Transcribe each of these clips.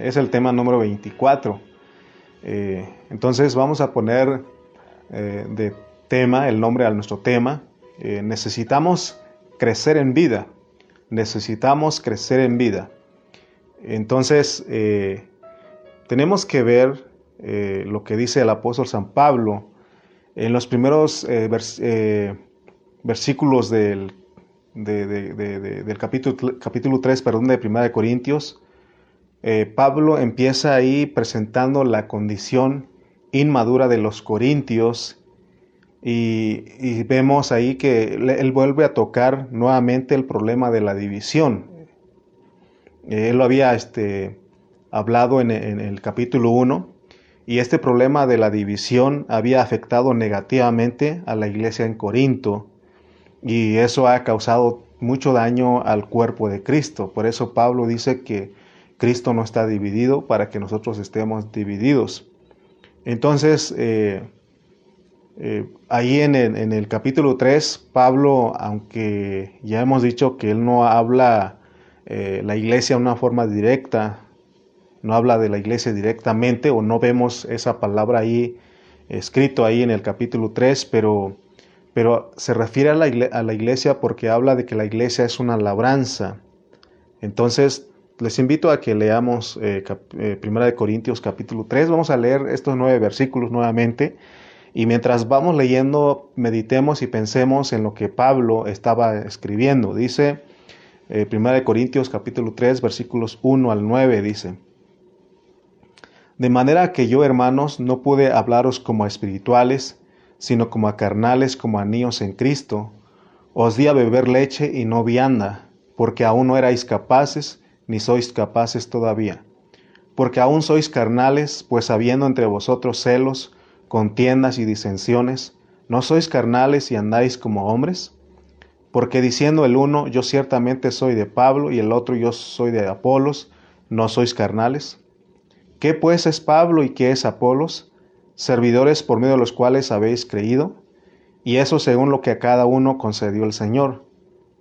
es el tema número 24. entonces vamos a poner de tema, el nombre a nuestro tema. necesitamos crecer en vida. Necesitamos crecer en vida. Entonces, tenemos que ver lo que dice el apóstol San Pablo en los primeros versículos del del capítulo, capítulo 3 perdón, de Primera de Corintios, eh, Pablo empieza ahí presentando la condición inmadura de los corintios y, vemos ahí que él vuelve a tocar nuevamente el problema de la división. él lo había este, hablado en, en el capítulo 1 y este problema de la división había afectado negativamente a la iglesia en Corinto y eso ha causado mucho daño al cuerpo de Cristo. Por eso Pablo dice que Cristo no está dividido para que nosotros estemos divididos. Entonces, eh, eh, ahí en el, capítulo 3, Pablo, aunque ya hemos dicho que él no habla eh, la iglesia de una forma directa, no habla de la iglesia directamente o no vemos esa palabra ahí escrito ahí en el capítulo 3, pero pero se refiere a la, iglesia porque habla de que la iglesia es una labranza. Entonces, les invito a que leamos eh, eh, Primera de Corintios capítulo 3. Vamos a leer estos nueve versículos nuevamente. Y mientras vamos leyendo, meditemos y pensemos en lo que Pablo estaba escribiendo. Dice eh, Primera de Corintios capítulo 3 versículos 1 al 9 dice. De manera que yo, hermanos, no pude hablaros como a espirituales, sino como a carnales, como a niños en Cristo. Os di a beber leche y no vianda, porque aún no erais capaces, ni sois capaces todavía. Porque aún sois carnales, pues habiendo entre vosotros celos, contiendas y disensiones, ¿no sois carnales y andáis como hombres? Porque diciendo el uno, yo ciertamente soy de Pablo, y el otro, yo soy de Apolos, ¿no sois carnales? ¿Qué pues es Pablo y qué es Apolos? servidores por medio de los cuales habéis creído, y eso según lo que a cada uno concedió el Señor.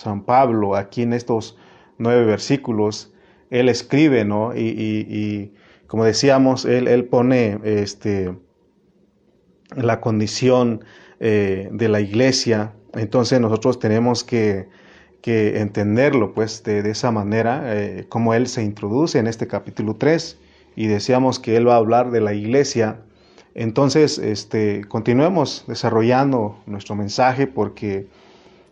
San Pablo, aquí en estos nueve versículos, él escribe, ¿no? Y, como decíamos, él, él, pone este, la condición eh, de la iglesia, entonces nosotros tenemos que, entenderlo, pues, de, esa manera, eh, como él se introduce en este capítulo 3, y decíamos que él va a hablar de la iglesia. Entonces, este, continuemos desarrollando nuestro mensaje porque,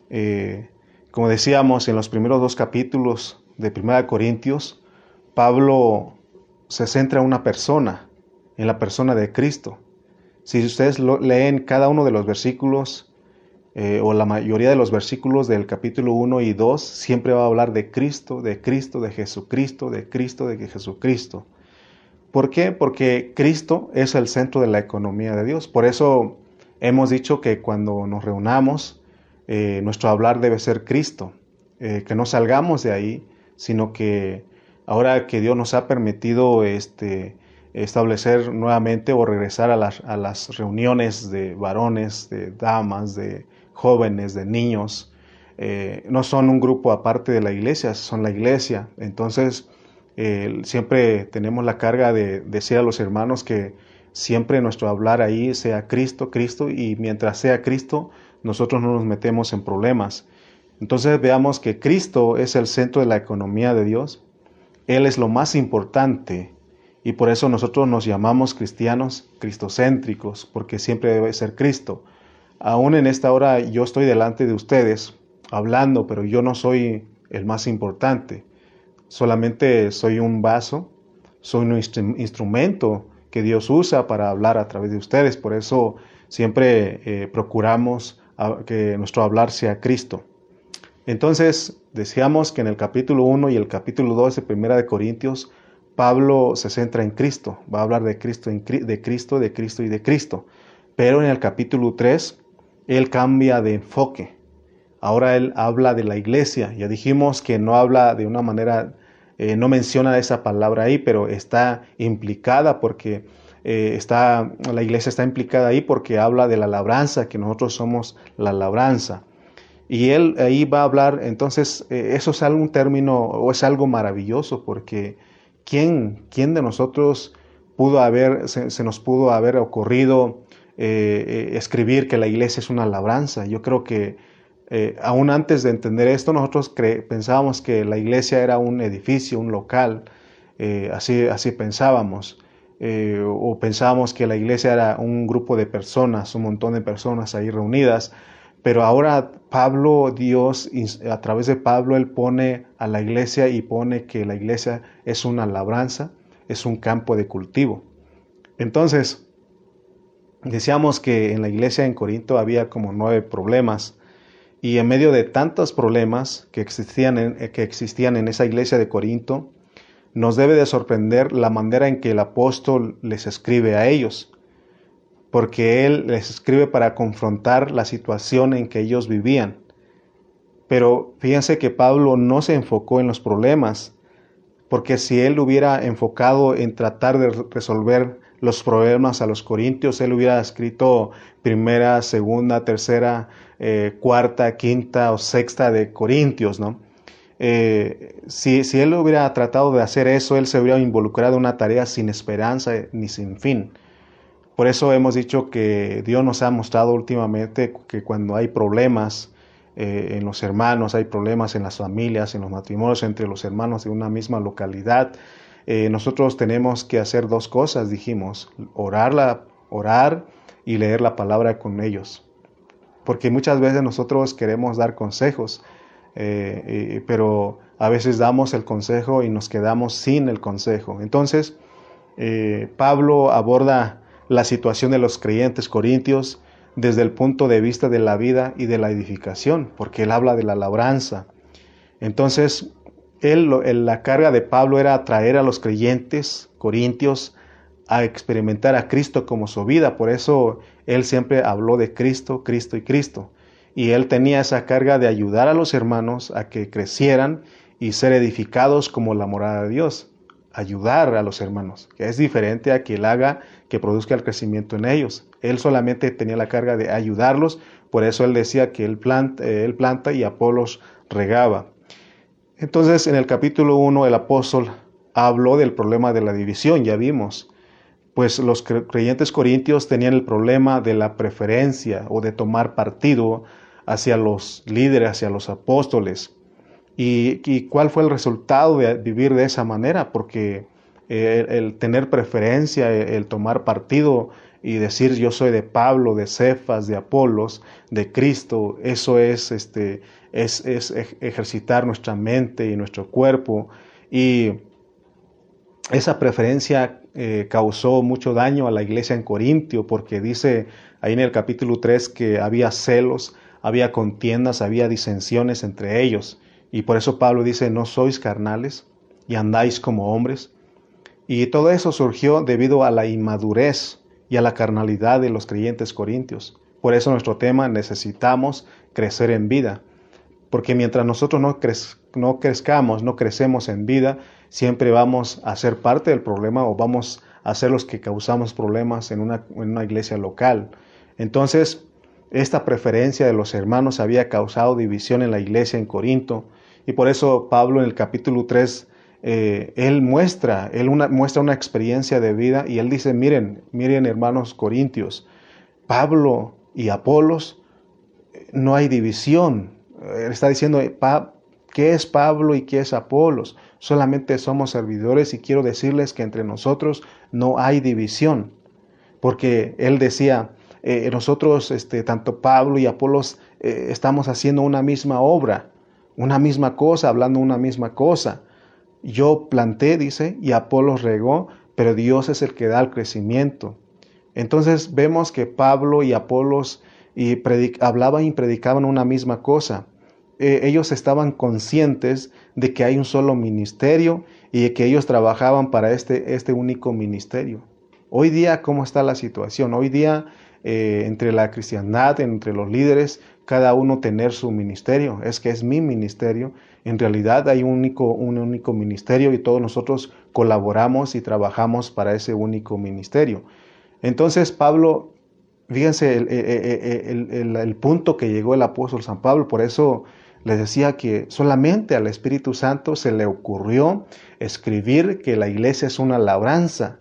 eh, como decíamos en los primeros dos capítulos de Primera Corintios, Pablo se centra en una persona, en la persona de Cristo. Si ustedes leen cada uno de los versículos eh, o la mayoría de los versículos del capítulo 1 y 2, siempre va a hablar de Cristo, de Cristo, de Jesucristo, de Cristo, de Jesucristo. ¿Por qué? Porque Cristo es el centro de la economía de Dios. Por eso hemos dicho que cuando nos reunamos, eh, nuestro hablar debe ser Cristo, eh, que no salgamos de ahí, sino que ahora que Dios nos ha permitido este, establecer nuevamente o regresar a las, a las reuniones de varones, de damas, de jóvenes, de niños, eh, no son un grupo aparte de la iglesia, son la iglesia. Entonces, siempre tenemos la carga de decir a los hermanos que siempre nuestro hablar ahí sea Cristo, Cristo, y mientras sea Cristo, nosotros no nos metemos en problemas. Entonces veamos que Cristo es el centro de la economía de Dios. Él es lo más importante y por eso nosotros nos llamamos cristianos cristocéntricos, porque siempre debe ser Cristo. Aún en esta hora yo estoy delante de ustedes hablando, pero yo no soy el más importante solamente soy un vaso, soy un instrumento que Dios usa para hablar a través de ustedes. Por eso siempre eh, procuramos que nuestro hablar sea Cristo. Entonces, decíamos que en el capítulo 1 y el capítulo 2 de Primera de Corintios, Pablo se centra en Cristo, va a hablar de Cristo, de Cristo, de Cristo y de Cristo. Pero en el capítulo 3, él cambia de enfoque. Ahora él habla de la iglesia. Ya dijimos que no habla de una manera, eh, no menciona esa palabra ahí, pero está implicada porque eh, está, la iglesia está implicada ahí porque habla de la labranza, que nosotros somos la labranza. Y él ahí va a hablar, entonces, eh, eso es algún término o es algo maravilloso porque ¿quién, quién de nosotros pudo haber, se, nos pudo haber ocurrido eh, escribir que la iglesia es una labranza? Yo creo que aún antes de entender esto, nosotros pensábamos que la iglesia era un edificio, un local, así, así pensábamos. Eh, o pensábamos que la iglesia era un grupo de personas, un montón de personas ahí reunidas, pero ahora Pablo, Dios, a través de Pablo, él pone a la iglesia y pone que la iglesia es una labranza, es un campo de cultivo. Entonces, decíamos que en la iglesia en Corinto había como nueve problemas y en medio de tantos problemas que existían que existían en esa iglesia de Corinto, nos debe de sorprender la manera en que el apóstol les escribe a ellos, porque él les escribe para confrontar la situación en que ellos vivían. Pero fíjense que Pablo no se enfocó en los problemas, porque si él hubiera enfocado en tratar de resolver los problemas a los corintios, él hubiera escrito primera, segunda, tercera, eh, cuarta, quinta o sexta de Corintios, ¿no? Eh, si, él hubiera tratado de hacer eso, él se hubiera involucrado en una tarea sin esperanza ni sin fin. Por eso hemos dicho que Dios nos ha mostrado últimamente que cuando hay problemas eh, en los hermanos, hay problemas en las familias, en los matrimonios entre los hermanos de una misma localidad, eh, nosotros tenemos que hacer dos cosas, dijimos, orar, orar y leer la palabra con ellos. Porque muchas veces nosotros queremos dar consejos, eh, pero a veces damos el consejo y nos quedamos sin el consejo. Entonces, eh, Pablo aborda la situación de los creyentes corintios desde el punto de vista de la vida y de la edificación, porque él habla de la labranza. Entonces, la carga de Pablo era atraer a los creyentes corintios a experimentar a Cristo como su vida. Por eso él siempre habló de Cristo, Cristo y Cristo y él tenía esa carga de ayudar a los hermanos a que crecieran y ser edificados como la morada de Dios. Ayudar a los hermanos, que es diferente a que él haga que produzca el crecimiento en ellos. Él solamente tenía la carga de ayudarlos, por eso él decía que él planta, y Apolos regaba. Entonces, en el capítulo 1, el apóstol habló del problema de la división, ya vimos pues los creyentes corintios tenían el problema de la preferencia o de tomar partido hacia los líderes, hacia los apóstoles. ¿Y, cuál fue el resultado de vivir de esa manera? Porque eh, el, tener preferencia, el, tomar partido y decir yo soy de Pablo, de Cefas, de Apolos, de Cristo, eso es, este, es, es ejercitar nuestra mente y nuestro cuerpo. Y esa preferencia eh, causó mucho daño a la iglesia en Corintio, porque dice ahí en el capítulo 3 que había celos, había contiendas, había disensiones entre ellos. Y por eso Pablo dice, no sois carnales y andáis como hombres. Y todo eso surgió debido a la inmadurez y a la carnalidad de los creyentes corintios. Por eso nuestro tema necesitamos crecer en vida. Porque mientras nosotros no, no crezcamos, no crecemos en vida, siempre vamos a ser parte del problema o vamos a ser los que causamos problemas en una, en una iglesia local. Entonces, esta preferencia de los hermanos había causado división en la iglesia en Corinto y por eso Pablo en el capítulo 3, eh, él muestra, él una, muestra una experiencia de vida y él dice, miren, miren hermanos corintios, Pablo y Apolos, no hay división. Él está diciendo, ¿qué es Pablo y qué es Apolos? Solamente somos servidores y quiero decirles que entre nosotros no hay división. Porque él decía, eh, nosotros, este, tanto Pablo y Apolos, eh, estamos haciendo una misma obra, una misma cosa, hablando una misma cosa. Yo planté, dice, y Apolos regó, pero Dios es el que da el crecimiento. Entonces vemos que Pablo y Apolos y hablaban y predicaban una misma cosa. Eh, ellos estaban conscientes de que hay un solo ministerio y que ellos trabajaban para este, este único ministerio. Hoy día, ¿cómo está la situación? Hoy día, eh, entre la cristiandad, entre los líderes, cada uno tener su ministerio. Es que es mi ministerio. En realidad hay un único, un único ministerio y todos nosotros colaboramos y trabajamos para ese único ministerio. Entonces Pablo, fíjense el, el punto que llegó el apóstol San Pablo, por eso les decía que solamente al Espíritu Santo se le ocurrió escribir que la iglesia es una labranza.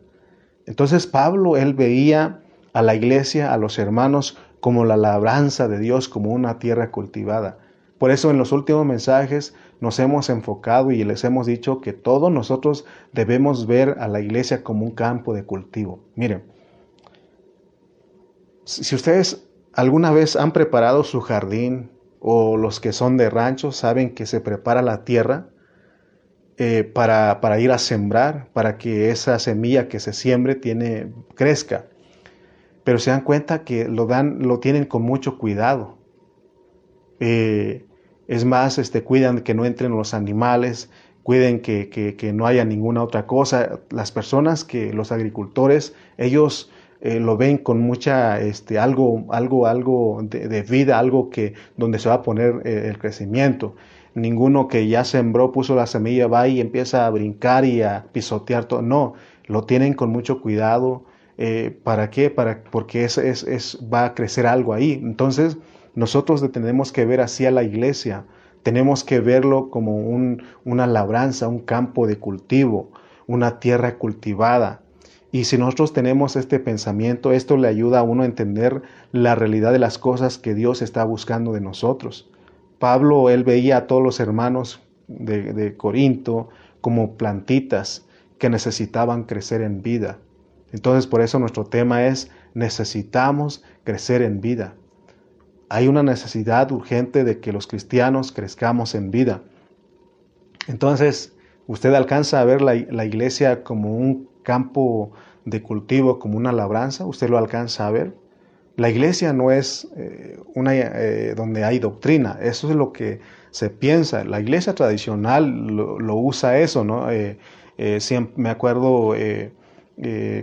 Entonces Pablo, él veía a la iglesia, a los hermanos, como la labranza de Dios, como una tierra cultivada. Por eso en los últimos mensajes nos hemos enfocado y les hemos dicho que todos nosotros debemos ver a la iglesia como un campo de cultivo. Miren, si ustedes alguna vez han preparado su jardín o los que son de rancho saben que se prepara la tierra eh, para, para, ir a sembrar, para que esa semilla que se siembre tiene, crezca. Pero se dan cuenta que lo, dan, lo tienen con mucho cuidado. Eh, es más, este, cuidan que no entren los animales, cuiden que, que, no haya ninguna otra cosa. Las personas que, los agricultores, ellos eh, lo ven con mucha, este, algo, algo, algo de, vida, algo que, donde se va a poner eh, el crecimiento. Ninguno que ya sembró, puso la semilla, va y empieza a brincar y a pisotear todo. No, lo tienen con mucho cuidado. Eh, ¿Para qué? Para, porque es, es, es, va a crecer algo ahí. Entonces, nosotros tenemos que ver así a la iglesia. Tenemos que verlo como un, una labranza, un campo de cultivo, una tierra cultivada y si nosotros tenemos este pensamiento, esto le ayuda a uno a entender la realidad de las cosas que Dios está buscando de nosotros. Pablo, él veía a todos los hermanos de, Corinto como plantitas que necesitaban crecer en vida. Entonces, por eso nuestro tema es, necesitamos crecer en vida. Hay una necesidad urgente de que los cristianos crezcamos en vida. Entonces, usted alcanza a ver la, iglesia como un campo de cultivo como una labranza, usted lo alcanza a ver. La iglesia no es eh, una eh, donde hay doctrina, eso es lo que se piensa. La iglesia tradicional lo, usa eso, ¿no? Eh, siempre, me acuerdo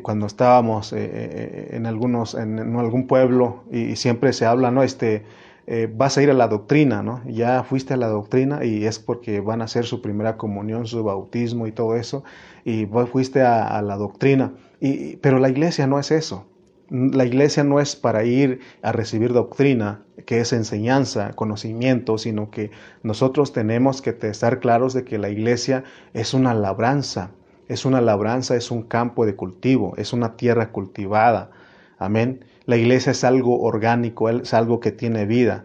cuando estábamos en algunos, en, algún pueblo y, siempre se habla, ¿no? Este, vas a ir a la doctrina, ¿no? Ya fuiste a la doctrina y es porque van a hacer su primera comunión, su bautismo y todo eso y fuiste a, la doctrina. Y, pero la iglesia no es eso. La iglesia no es para ir a recibir doctrina, que es enseñanza, conocimiento, sino que nosotros tenemos que estar claros de que la iglesia es una labranza, es una labranza, es un campo de cultivo, es una tierra cultivada. Amén. La iglesia es algo orgánico, es algo que tiene vida.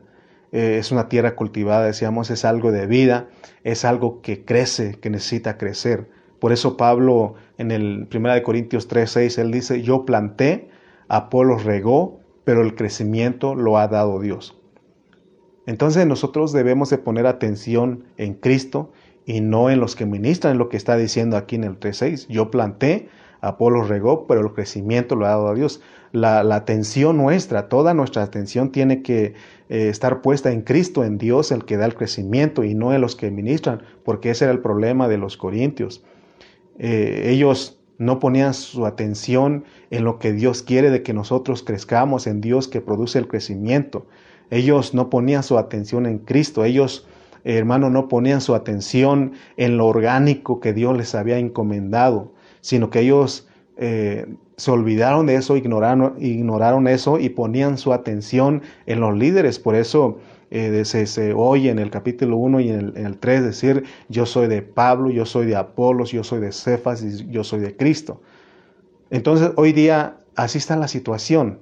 Eh, es una tierra cultivada, decíamos, es algo de vida, es algo que crece, que necesita crecer. Por eso Pablo en el 1 Corintios 3, 6, él dice, yo planté, Apolo regó, pero el crecimiento lo ha dado Dios. Entonces nosotros debemos de poner atención en Cristo y no en los que ministran, lo que está diciendo aquí en el 3.6. Yo planté, Apolo regó, pero el crecimiento lo ha dado a Dios. La, atención nuestra, toda nuestra atención tiene que eh, estar puesta en Cristo, en Dios, el que da el crecimiento y no en los que ministran, porque ese era el problema de los corintios. Eh, ellos no ponían su atención en lo que Dios quiere de que nosotros crezcamos, en Dios que produce el crecimiento. Ellos no ponían su atención en Cristo, ellos, hermano, no ponían su atención en lo orgánico que Dios les había encomendado, sino que ellos eh, se olvidaron de eso, ignoraron, ignoraron eso y ponían su atención en los líderes. Por eso eh, se, oye en el capítulo 1 y en el, 3 decir, yo soy de Pablo, yo soy de Apolos, yo soy de Cefas yo soy de Cristo. Entonces, hoy día así está la situación.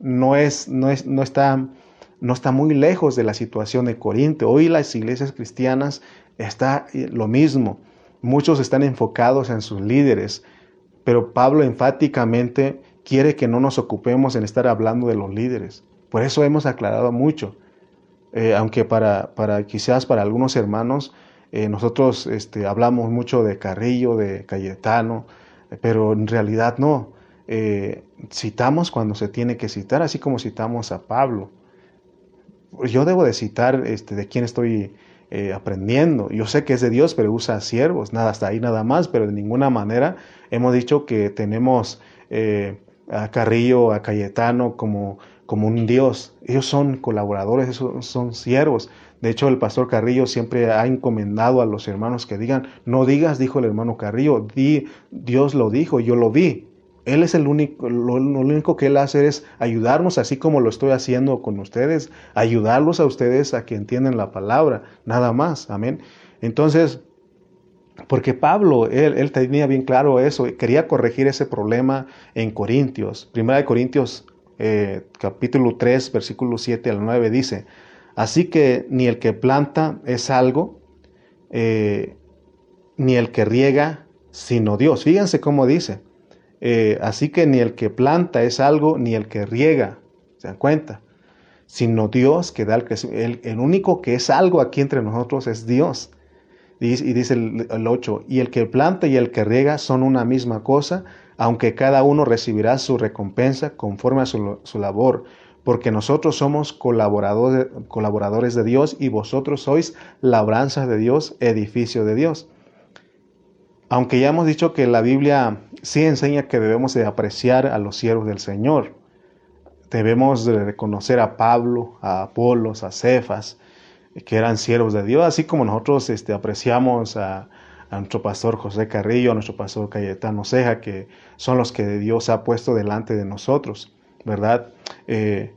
No, es, no, es, no, está, no está muy lejos de la situación de Corinto. Hoy las iglesias cristianas está eh, lo mismo. Muchos están enfocados en sus líderes, pero Pablo enfáticamente quiere que no nos ocupemos en estar hablando de los líderes. Por eso hemos aclarado mucho. Eh, aunque para, para, quizás para algunos hermanos eh, nosotros este, hablamos mucho de Carrillo, de Cayetano, pero en realidad no. Eh, citamos cuando se tiene que citar, así como citamos a Pablo. yo debo de citar este, de quién estoy eh, aprendiendo. Yo sé que es de Dios, pero usa siervos, nada, hasta ahí nada más, pero de ninguna manera hemos dicho que tenemos eh, a Carrillo, a Cayetano como, como un Dios. Ellos son colaboradores, son, son siervos. De hecho, el pastor Carrillo siempre ha encomendado a los hermanos que digan, no digas, dijo el hermano Carrillo, di, Dios lo dijo, yo lo vi. Él es el único, lo, único que Él hace es ayudarnos, así como lo estoy haciendo con ustedes, ayudarlos a ustedes a que entiendan la palabra, nada más, amén. Entonces, porque Pablo, él, él tenía bien claro eso, quería corregir ese problema en Corintios. Primera de Corintios, eh, capítulo 3, versículo 7 al 9 dice, así que ni el que planta es algo, eh, ni el que riega, sino Dios. Fíjense cómo dice eh, así que ni el que planta es algo, ni el que riega, ¿se dan cuenta? Sino Dios que da el crecimiento. El, único que es algo aquí entre nosotros es Dios. Y, dice el, 8, y el que planta y el que riega son una misma cosa, aunque cada uno recibirá su recompensa conforme a su, su labor, porque nosotros somos colaboradores, colaboradores de Dios y vosotros sois labranzas de Dios, edificio de Dios. Aunque ya hemos dicho que la Biblia sí enseña que debemos de apreciar a los siervos del Señor. Debemos de reconocer a Pablo, a Apolos, a Cefas, que eran siervos de Dios, así como nosotros este, apreciamos a, nuestro pastor José Carrillo, a nuestro pastor Cayetano Ceja, que son los que Dios ha puesto delante de nosotros, ¿verdad? Eh,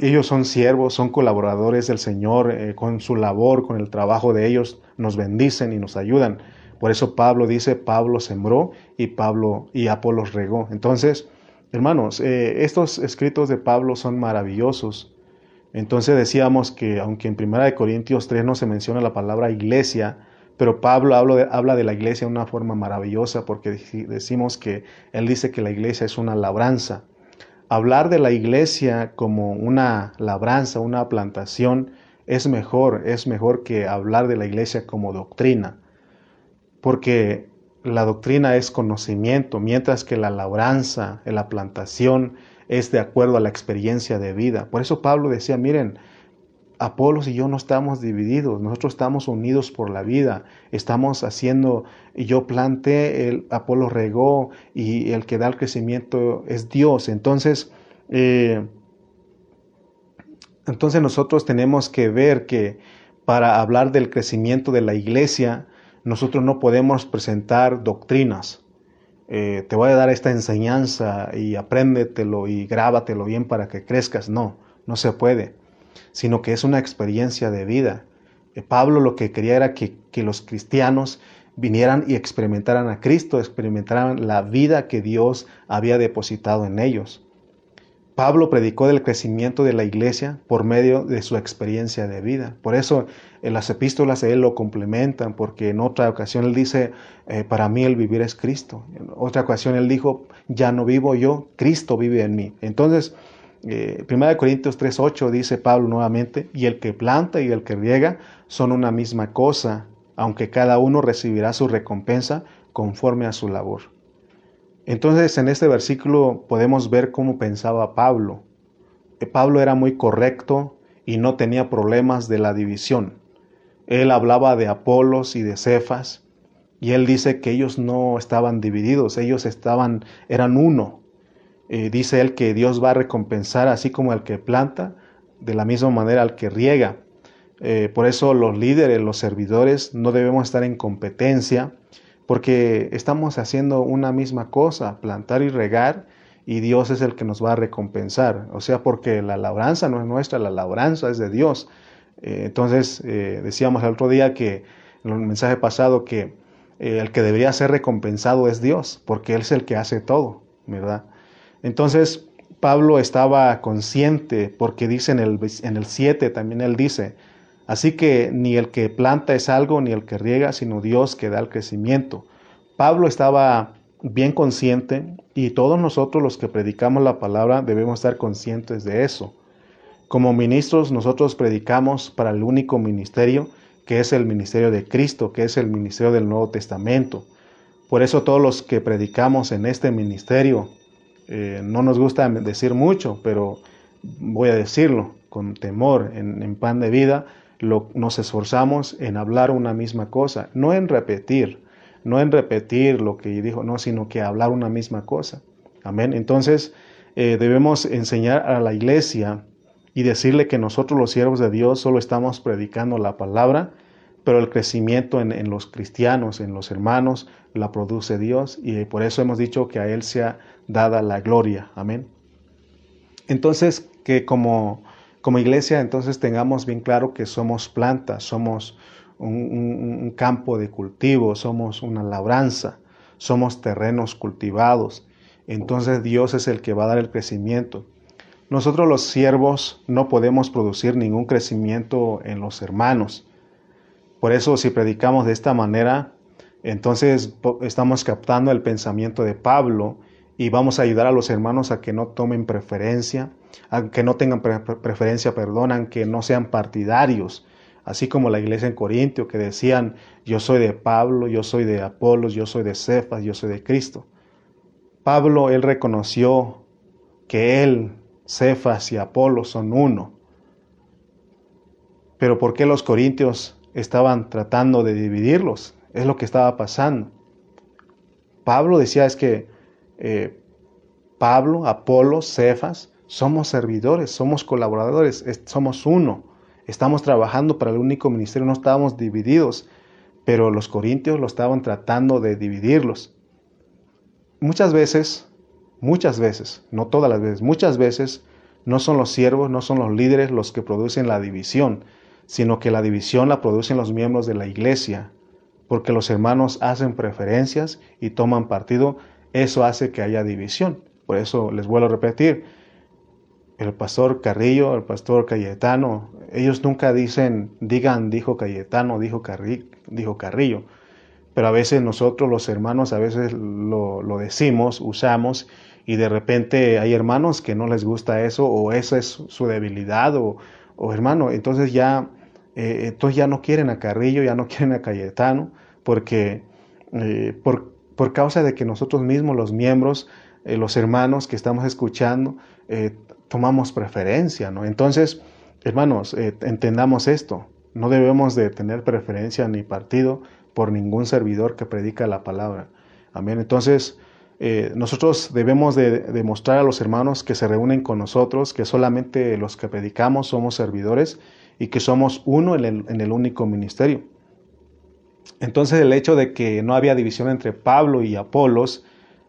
ellos son siervos, son colaboradores del Señor, eh, con su labor, con el trabajo de ellos, nos bendicen y nos ayudan. Por eso Pablo dice, Pablo sembró y Pablo y Apolos regó. Entonces, hermanos, eh, estos escritos de Pablo son maravillosos. Entonces decíamos que aunque en 1 Corintios 3 no se menciona la palabra iglesia, pero Pablo habla de, habla de la iglesia de una forma maravillosa porque decimos que él dice que la iglesia es una labranza. Hablar de la iglesia como una labranza, una plantación, es mejor, es mejor que hablar de la iglesia como doctrina porque la doctrina es conocimiento, mientras que la labranza, la plantación es de acuerdo a la experiencia de vida. Por eso Pablo decía, miren, Apolos y yo no estamos divididos, nosotros estamos unidos por la vida, estamos haciendo, yo planté, el Apolo regó y el que da el crecimiento es Dios. Entonces, eh, entonces nosotros tenemos que ver que para hablar del crecimiento de la iglesia, nosotros no podemos presentar doctrinas. Eh, te voy a dar esta enseñanza y apréndetelo y grábatelo bien para que crezcas. No, no se puede, sino que es una experiencia de vida. Eh, Pablo lo que quería era que, que los cristianos vinieran y experimentaran a Cristo, experimentaran la vida que Dios había depositado en ellos. Pablo predicó del crecimiento de la iglesia por medio de su experiencia de vida. Por eso en las epístolas él lo complementan, porque en otra ocasión él dice, eh, para mí el vivir es Cristo. En otra ocasión él dijo, ya no vivo yo, Cristo vive en mí. Entonces, eh, 1 Corintios 3.8 dice Pablo nuevamente, y el que planta y el que riega son una misma cosa, aunque cada uno recibirá su recompensa conforme a su labor. Entonces en este versículo podemos ver cómo pensaba Pablo. Eh, Pablo era muy correcto y no tenía problemas de la división. Él hablaba de Apolos y de Cefas y él dice que ellos no estaban divididos, ellos estaban, eran uno. Eh, dice él que Dios va a recompensar así como al que planta, de la misma manera al que riega. Eh, por eso los líderes, los servidores, no debemos estar en competencia porque estamos haciendo una misma cosa, plantar y regar, y Dios es el que nos va a recompensar. O sea, porque la labranza no es nuestra, la labranza es de Dios. Eh, entonces, decíamos el otro día que, en el mensaje pasado, que el que debería ser recompensado es Dios, porque Él es el que hace todo, ¿verdad? Entonces, Pablo estaba consciente, porque dice en el, en el 7, también él dice, Así que ni el que planta es algo, ni el que riega, sino Dios que da el crecimiento. Pablo estaba bien consciente y todos nosotros los que predicamos la palabra debemos estar conscientes de eso. Como ministros nosotros predicamos para el único ministerio que es el ministerio de Cristo, que es el ministerio del Nuevo Testamento. Por eso todos los que predicamos en este ministerio, eh, no nos gusta decir mucho, pero voy a decirlo, con temor en, pan de vida, lo, nos esforzamos en hablar una misma cosa, no en repetir, no en repetir lo que dijo, no, sino que hablar una misma cosa. Amén. Entonces, eh, debemos enseñar a la iglesia y decirle que nosotros los siervos de Dios solo estamos predicando la palabra, pero el crecimiento en, los cristianos, en los hermanos, la produce Dios y por eso hemos dicho que a Él sea dada la gloria. Amén. Entonces, que como, como iglesia, entonces tengamos bien claro que somos plantas, somos un campo de cultivo, somos una labranza, somos terrenos cultivados. Entonces Dios es el que va a dar el crecimiento. Nosotros los siervos no podemos producir ningún crecimiento en los hermanos. Por eso si predicamos de esta manera, entonces estamos captando el pensamiento de Pablo y vamos a ayudar a los hermanos a que no tomen preferencia, a que no tengan preferencia, perdonan, que no sean partidarios, así como la iglesia en Corintio que decían, yo soy de Pablo, yo soy de Apolos, yo soy de Cefas, yo soy de Cristo. Pablo, él reconoció que él Cefas y Apolo son uno. Pero ¿por qué los corintios estaban tratando de dividirlos? Es lo que estaba pasando. Pablo decía es que eh, Pablo, Apolo, Cefas, somos servidores, somos colaboradores, somos uno. Estamos trabajando para el único ministerio, no estábamos divididos, pero los corintios lo estaban tratando de dividirlos. Muchas veces Muchas veces, no todas las veces, muchas veces no son los siervos, no son los líderes los que producen la división, sino que la división la producen los miembros de la iglesia, porque los hermanos hacen preferencias y toman partido, eso hace que haya división. Por eso les vuelvo a repetir, el pastor Carrillo, el pastor Cayetano, ellos nunca dicen, digan, dijo Cayetano, dijo, dijo Carrillo, pero a veces nosotros los hermanos, a veces lo, lo decimos, usamos, y de repente hay hermanos que no les gusta eso o esa es su debilidad o, hermano, entonces ya, eh, entonces ya no quieren a Carrillo, ya no quieren a Cayetano porque eh, por, por, causa de que nosotros mismos los miembros, eh, los hermanos que estamos escuchando, tomamos preferencia, ¿no? Entonces, hermanos, entendamos esto, no debemos de tener preferencia ni partido por ningún servidor que predica la palabra. Amén. Entonces, eh, nosotros debemos de demostrar a los hermanos que se reúnen con nosotros que solamente los que predicamos somos servidores y que somos uno en el, único ministerio. Entonces el hecho de que no había división entre Pablo y Apolos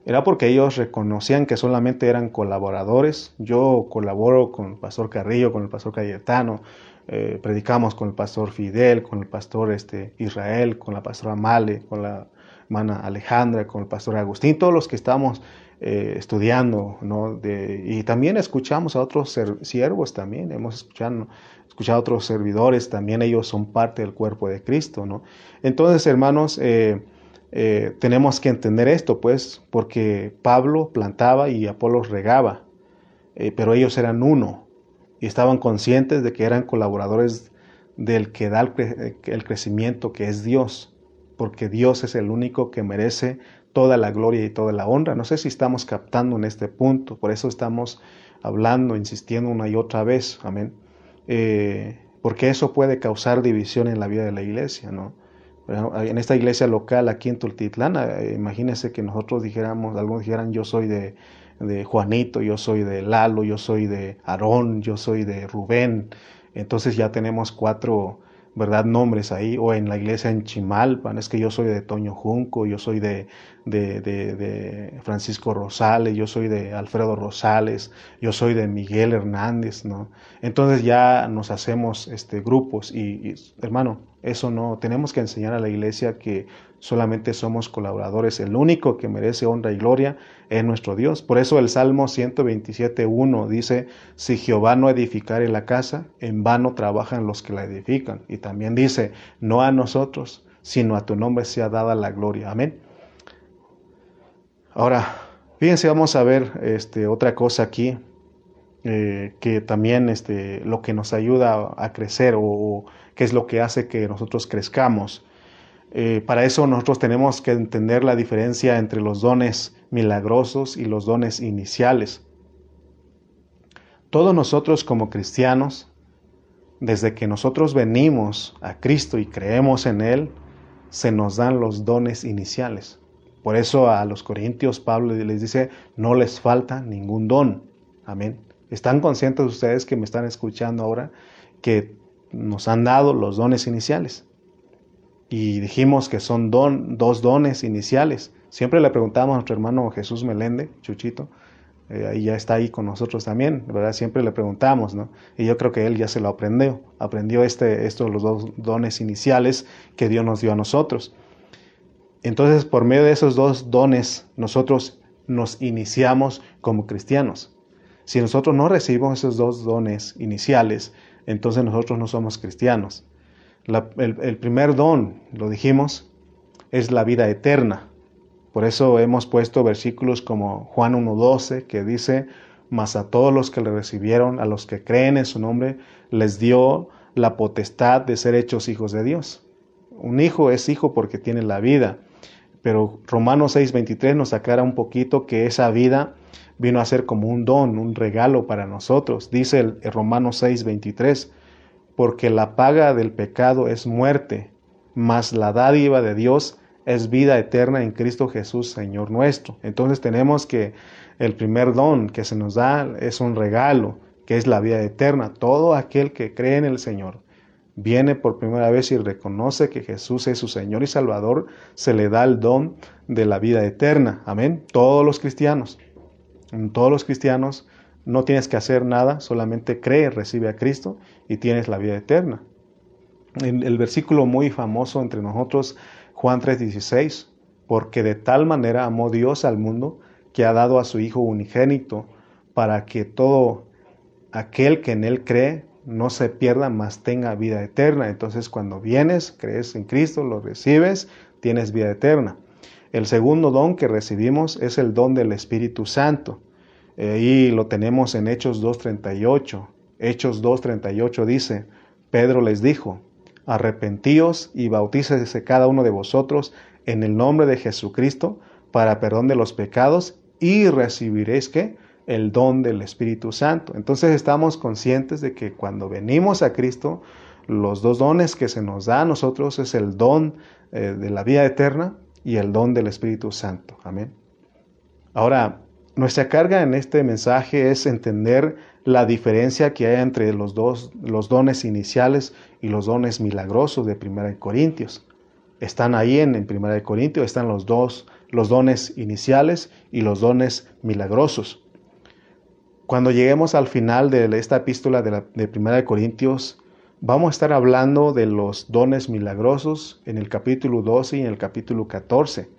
era porque ellos reconocían que solamente eran colaboradores. Yo colaboro con el pastor Carrillo, con el pastor Cayetano, eh, predicamos con el pastor Fidel, con el pastor este, Israel, con la pastora Male, con la hermana Alejandra, con el pastor Agustín, todos los que estamos eh, estudiando, ¿no? y también escuchamos a otros siervos también, hemos escuchado, escuchado a otros servidores, también ellos son parte del cuerpo de Cristo, ¿no? Entonces, hermanos, eh, eh, tenemos que entender esto, pues, porque Pablo plantaba y Apolo regaba, pero ellos eran uno y estaban conscientes de que eran colaboradores del que da el crecimiento, que es Dios porque Dios es el único que merece toda la gloria y toda la honra. No sé si estamos captando en este punto, por eso estamos hablando, insistiendo una y otra vez, amén. Eh, porque eso puede causar división en la vida de la iglesia, ¿no? En esta iglesia local aquí en Tultitlán, eh, imagínense que nosotros dijéramos, algunos dijeran yo soy de, de Juanito, yo soy de Lalo, yo soy de Aarón, yo soy de Rubén. Entonces ya tenemos cuatro ¿verdad? Nombres ahí, o en la iglesia en Chimalpan, es que yo soy de Toño Junco, yo soy de, de, de, Francisco Rosales, yo soy de Alfredo Rosales, yo soy de Miguel Hernández, ¿no? Entonces ya nos hacemos este, grupos y, hermano, eso no, tenemos que enseñar a la iglesia que solamente somos colaboradores, el único que merece honra y gloria es nuestro Dios. Por eso el Salmo 127.1 dice, si Jehová no edificare la casa, en vano trabajan los que la edifican. Y también dice, no a nosotros, sino a tu nombre sea dada la gloria. Amén. Ahora, fíjense, vamos a ver este, otra cosa aquí, eh, que también este, lo que nos ayuda a crecer o, qué es lo que hace que nosotros crezcamos. Eh, para eso nosotros tenemos que entender la diferencia entre los dones milagrosos y los dones iniciales. Todos nosotros como cristianos desde que nosotros venimos a Cristo y creemos en Él, se nos dan los dones iniciales. Por eso a los corintios Pablo les dice, no les falta ningún don. Amén. ¿Están conscientes ustedes que me están escuchando ahora que nos han dado los dones iniciales? Y dijimos que son don, dos dones iniciales. Siempre le preguntamos a nuestro hermano Jesús Melende, Chuchito, eh, ahí ya está ahí con nosotros también, ¿verdad? Siempre le preguntamos, ¿no? Y yo creo que él ya se lo aprendió, aprendió este, estos los dos dones iniciales que Dios nos dio a nosotros. Entonces, por medio de esos dos dones, nosotros nos iniciamos como cristianos. Si nosotros no recibimos esos dos dones iniciales, entonces nosotros no somos cristianos. El, primer don, lo dijimos, es la vida eterna. Por eso hemos puesto versículos como Juan 1.12 que dice, mas a todos los que le recibieron, a los que creen en su nombre, les dio la potestad de ser hechos hijos de Dios. Un hijo es hijo porque tiene la vida, pero Romanos 6.23 nos aclara un poquito que esa vida vino a ser como un don, un regalo para nosotros. Dice el, el Romanos 6.23, porque la paga del pecado es muerte, mas la dádiva de Dios es vida eterna en Cristo Jesús, Señor nuestro. Entonces tenemos que el primer don que se nos da es un regalo, que es la vida eterna. Todo aquel que cree en el Señor viene por primera vez y reconoce que Jesús es su Señor y Salvador, se le da el don de la vida eterna. Amén. Todos los cristianos, todos los cristianos, no tienes que hacer nada, solamente cree, recibe a Cristo y tienes la vida eterna. En el versículo muy famoso entre nosotros Juan 3:16, porque de tal manera amó Dios al mundo que ha dado a su Hijo unigénito, para que todo aquel que en Él cree no se pierda, mas tenga vida eterna. Entonces cuando vienes, crees en Cristo, lo recibes, tienes vida eterna. El segundo don que recibimos es el don del Espíritu Santo. Ahí lo tenemos en Hechos 2.38. Hechos 2.38 dice, Pedro les dijo, arrepentíos y bautícese cada uno de vosotros en el nombre de Jesucristo para perdón de los pecados y recibiréis que el don del Espíritu Santo. Entonces estamos conscientes de que cuando venimos a Cristo, los dos dones que se nos da a nosotros es el don eh, de la vida eterna y el don del Espíritu Santo. Amén. Ahora, nuestra carga en este mensaje es entender la diferencia que hay entre los dos los dones iniciales y los dones milagrosos de Primera de Corintios. Están ahí en, en Primera de Corintios, están los dos, los dones iniciales y los dones milagrosos. Cuando lleguemos al final de esta epístola de, de Primera de Corintios, vamos a estar hablando de los dones milagrosos en el capítulo 12 y en el capítulo 14.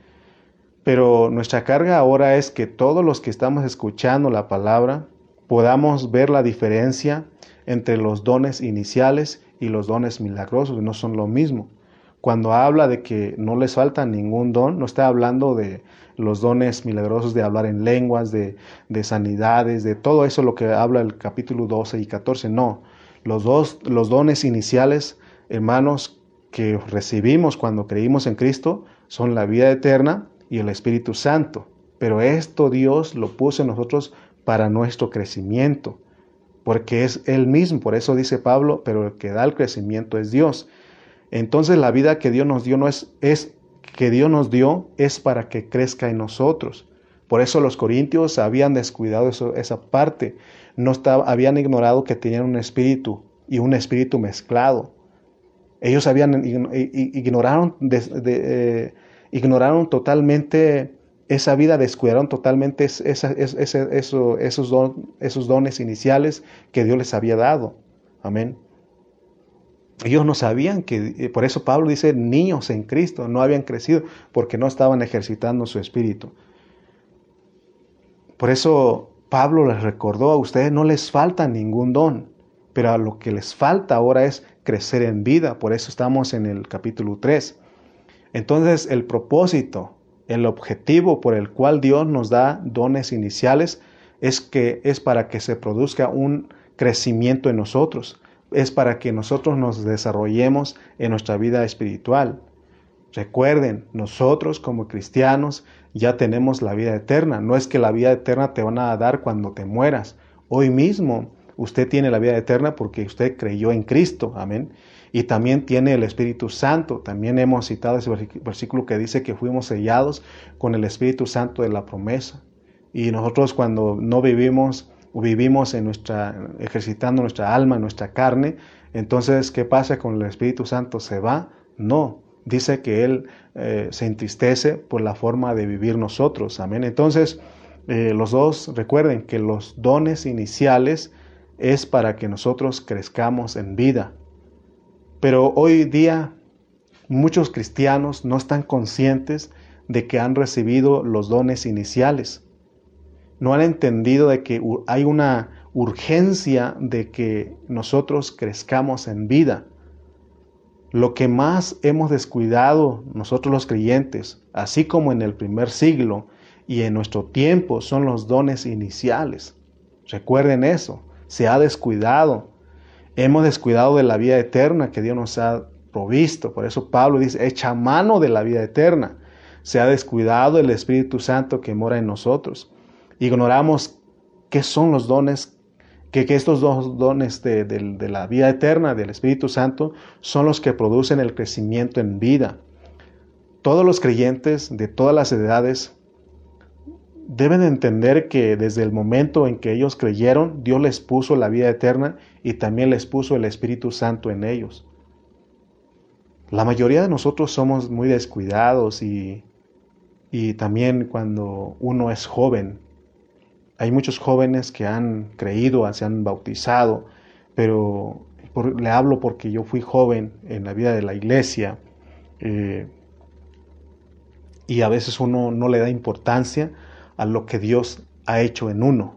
Pero nuestra carga ahora es que todos los que estamos escuchando la palabra, podamos ver la diferencia entre los dones iniciales y los dones milagrosos, no son lo mismo. Cuando habla de que no les falta ningún don, no está hablando de los dones milagrosos de hablar en lenguas, de, de sanidades, de todo eso lo que habla el capítulo 12 y 14, no. Los, dos, los dones iniciales, hermanos, que recibimos cuando creímos en Cristo son la vida eterna y el Espíritu Santo. Pero esto Dios lo puso en nosotros para nuestro crecimiento, porque es Él mismo, por eso dice Pablo, pero el que da el crecimiento es Dios. Entonces la vida que Dios nos dio no es, es que Dios nos dio es para que crezca en nosotros. Por eso los corintios habían descuidado esa parte, no estaba, habían ignorado que tenían un espíritu y un espíritu mezclado. Ellos habían ignoraron, eh, ignoraron totalmente esa vida descuidaron totalmente esos, esos dones iniciales que Dios les había dado. Amén. Ellos no sabían que, eh, por eso Pablo dice, niños en Cristo, no habían crecido porque no estaban ejercitando su espíritu. Por eso Pablo les recordó a ustedes, no les falta ningún don, pero a lo que les falta ahora es crecer en vida. Por eso estamos en el capítulo 3. Entonces el propósito el objetivo por el cual Dios nos da dones iniciales es que es para que se produzca un crecimiento en nosotros, es para que nosotros nos desarrollemos en nuestra vida espiritual. Recuerden, nosotros como cristianos ya tenemos la vida eterna. No es que la vida eterna te van a dar cuando te mueras. Hoy mismo usted tiene la vida eterna porque usted creyó en Cristo, amén. Y también tiene el Espíritu Santo. También hemos citado ese versículo que dice que fuimos sellados con el Espíritu Santo de la promesa. Y nosotros cuando no vivimos o vivimos en nuestra, ejercitando nuestra alma, nuestra carne, entonces, ¿qué pasa con el Espíritu Santo? ¿Se va? No, dice que Él eh, se entristece por la forma de vivir nosotros. Amén. Entonces, eh, los dos recuerden que los dones iniciales es para que nosotros crezcamos en vida. Pero hoy día muchos cristianos no están conscientes de que han recibido los dones iniciales. No han entendido de que hay una urgencia de que nosotros crezcamos en vida. Lo que más hemos descuidado nosotros los creyentes, así como en el primer siglo y en nuestro tiempo, son los dones iniciales. Recuerden eso, se ha descuidado. Hemos descuidado de la vida eterna que Dios nos ha provisto. Por eso Pablo dice, echa mano de la vida eterna. Se ha descuidado el Espíritu Santo que mora en nosotros. Ignoramos qué son los dones que, estos dos dones de, de, la vida eterna, del Espíritu Santo, son los que producen el crecimiento en vida. Todos los creyentes de todas las edades deben entender que desde el momento en que ellos creyeron, Dios les puso la vida eterna y también les puso el Espíritu Santo en ellos. La mayoría de nosotros somos muy descuidados y, y también cuando uno es joven, hay muchos jóvenes que han creído, se han bautizado, pero le hablo porque yo fui joven en la vida de la iglesia eh, y a veces uno no le da importancia a lo que Dios ha hecho en uno.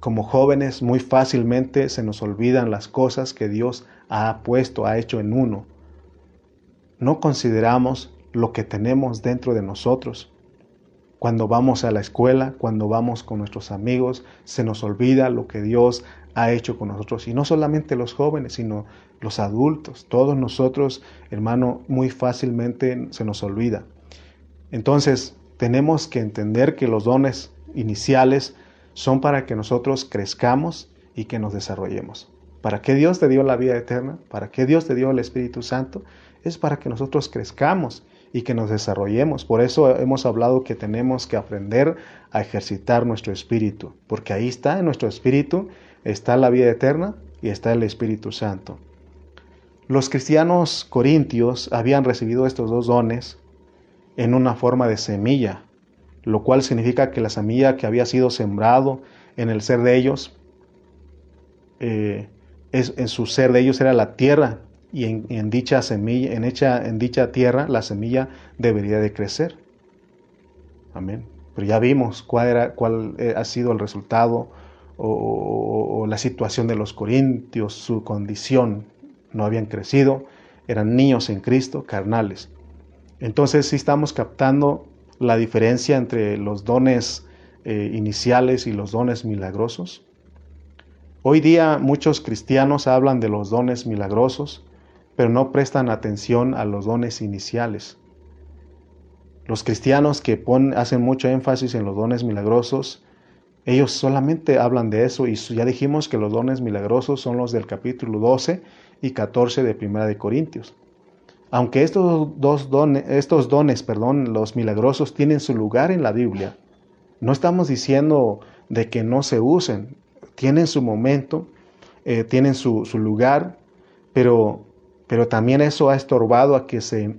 Como jóvenes muy fácilmente se nos olvidan las cosas que Dios ha puesto, ha hecho en uno. No consideramos lo que tenemos dentro de nosotros cuando vamos a la escuela, cuando vamos con nuestros amigos, se nos olvida lo que Dios ha hecho con nosotros. Y no solamente los jóvenes, sino los adultos. Todos nosotros, hermano, muy fácilmente se nos olvida. Entonces, tenemos que entender que los dones iniciales son para que nosotros crezcamos y que nos desarrollemos. ¿Para qué Dios te dio la vida eterna? ¿Para qué Dios te dio el Espíritu Santo? Es para que nosotros crezcamos y que nos desarrollemos. Por eso hemos hablado que tenemos que aprender a ejercitar nuestro espíritu, porque ahí está, en nuestro espíritu está la vida eterna y está el Espíritu Santo. Los cristianos corintios habían recibido estos dos dones en una forma de semilla, lo cual significa que la semilla que había sido sembrado en el ser de ellos, eh, es, en su ser de ellos era la tierra y en, dicha semilla, en, en dicha tierra la semilla debería de crecer. Amén. Pero ya vimos cuál, era, cuál eh, ha sido el resultado o, la situación de los corintios, su condición. No habían crecido, eran niños en Cristo, carnales. Entonces sí estamos captando la diferencia entre los dones eh, iniciales y los dones milagrosos. Hoy día muchos cristianos hablan de los dones milagrosos, pero no prestan atención a los dones iniciales. Los cristianos que hacen mucho énfasis en los dones milagrosos, ellos solamente hablan de eso y ya dijimos que los dones milagrosos son los del capítulo 12 y 14 de Primera de Corintios. Aunque estos dos dones, estos dones, perdón, los milagrosos tienen su lugar en la Biblia, no estamos diciendo de que no se usen, tienen su momento, eh, tienen su, lugar, pero pero también eso ha estorbado a que, se,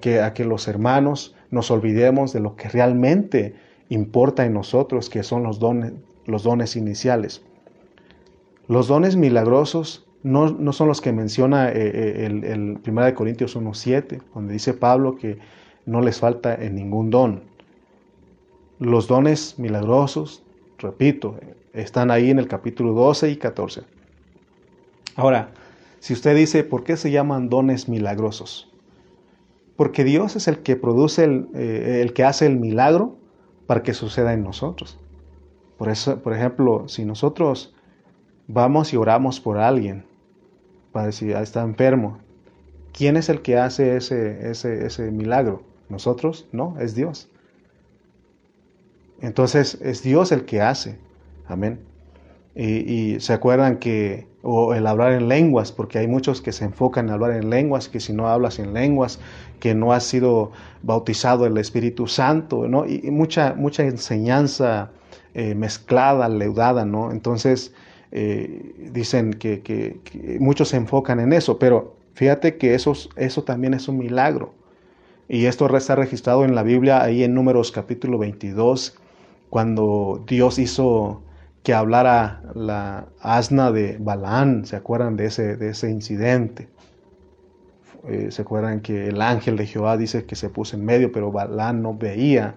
que, a que los hermanos nos olvidemos de lo que realmente importa en nosotros, que son los dones, los dones iniciales. Los dones milagrosos no, son los que menciona eh, eh, el, el 1 Corintios 1.7, donde dice Pablo que no les falta en ningún don. Los dones milagrosos, repito, están ahí en el capítulo 12 y 14. Ahora, si usted dice, ¿por qué se llaman dones milagrosos? Porque Dios es el que produce, el, eh, el que hace el milagro para que suceda en nosotros. Por eso, por ejemplo, si nosotros vamos y oramos por alguien, para decir, ah, está enfermo, ¿quién es el que hace ese, ese, ese milagro? ¿Nosotros? No, es Dios. Entonces es Dios el que hace. Amén. Y, se acuerdan que, o el hablar en lenguas, porque hay muchos que se enfocan en hablar en lenguas, que si no hablas en lenguas, que no has sido bautizado el Espíritu Santo, ¿no? Y, mucha, mucha enseñanza eh, mezclada, leudada, ¿no? Entonces, eh, dicen que, muchos se enfocan en eso, pero fíjate que eso, eso también es un milagro. Y esto está registrado en la Biblia, ahí en Números capítulo 22, cuando Dios hizo que hablara la asna de Balaán, ¿se acuerdan de ese, de ese incidente? Eh, ¿Se acuerdan que el ángel de Jehová dice que se puso en medio, pero Balaán no veía?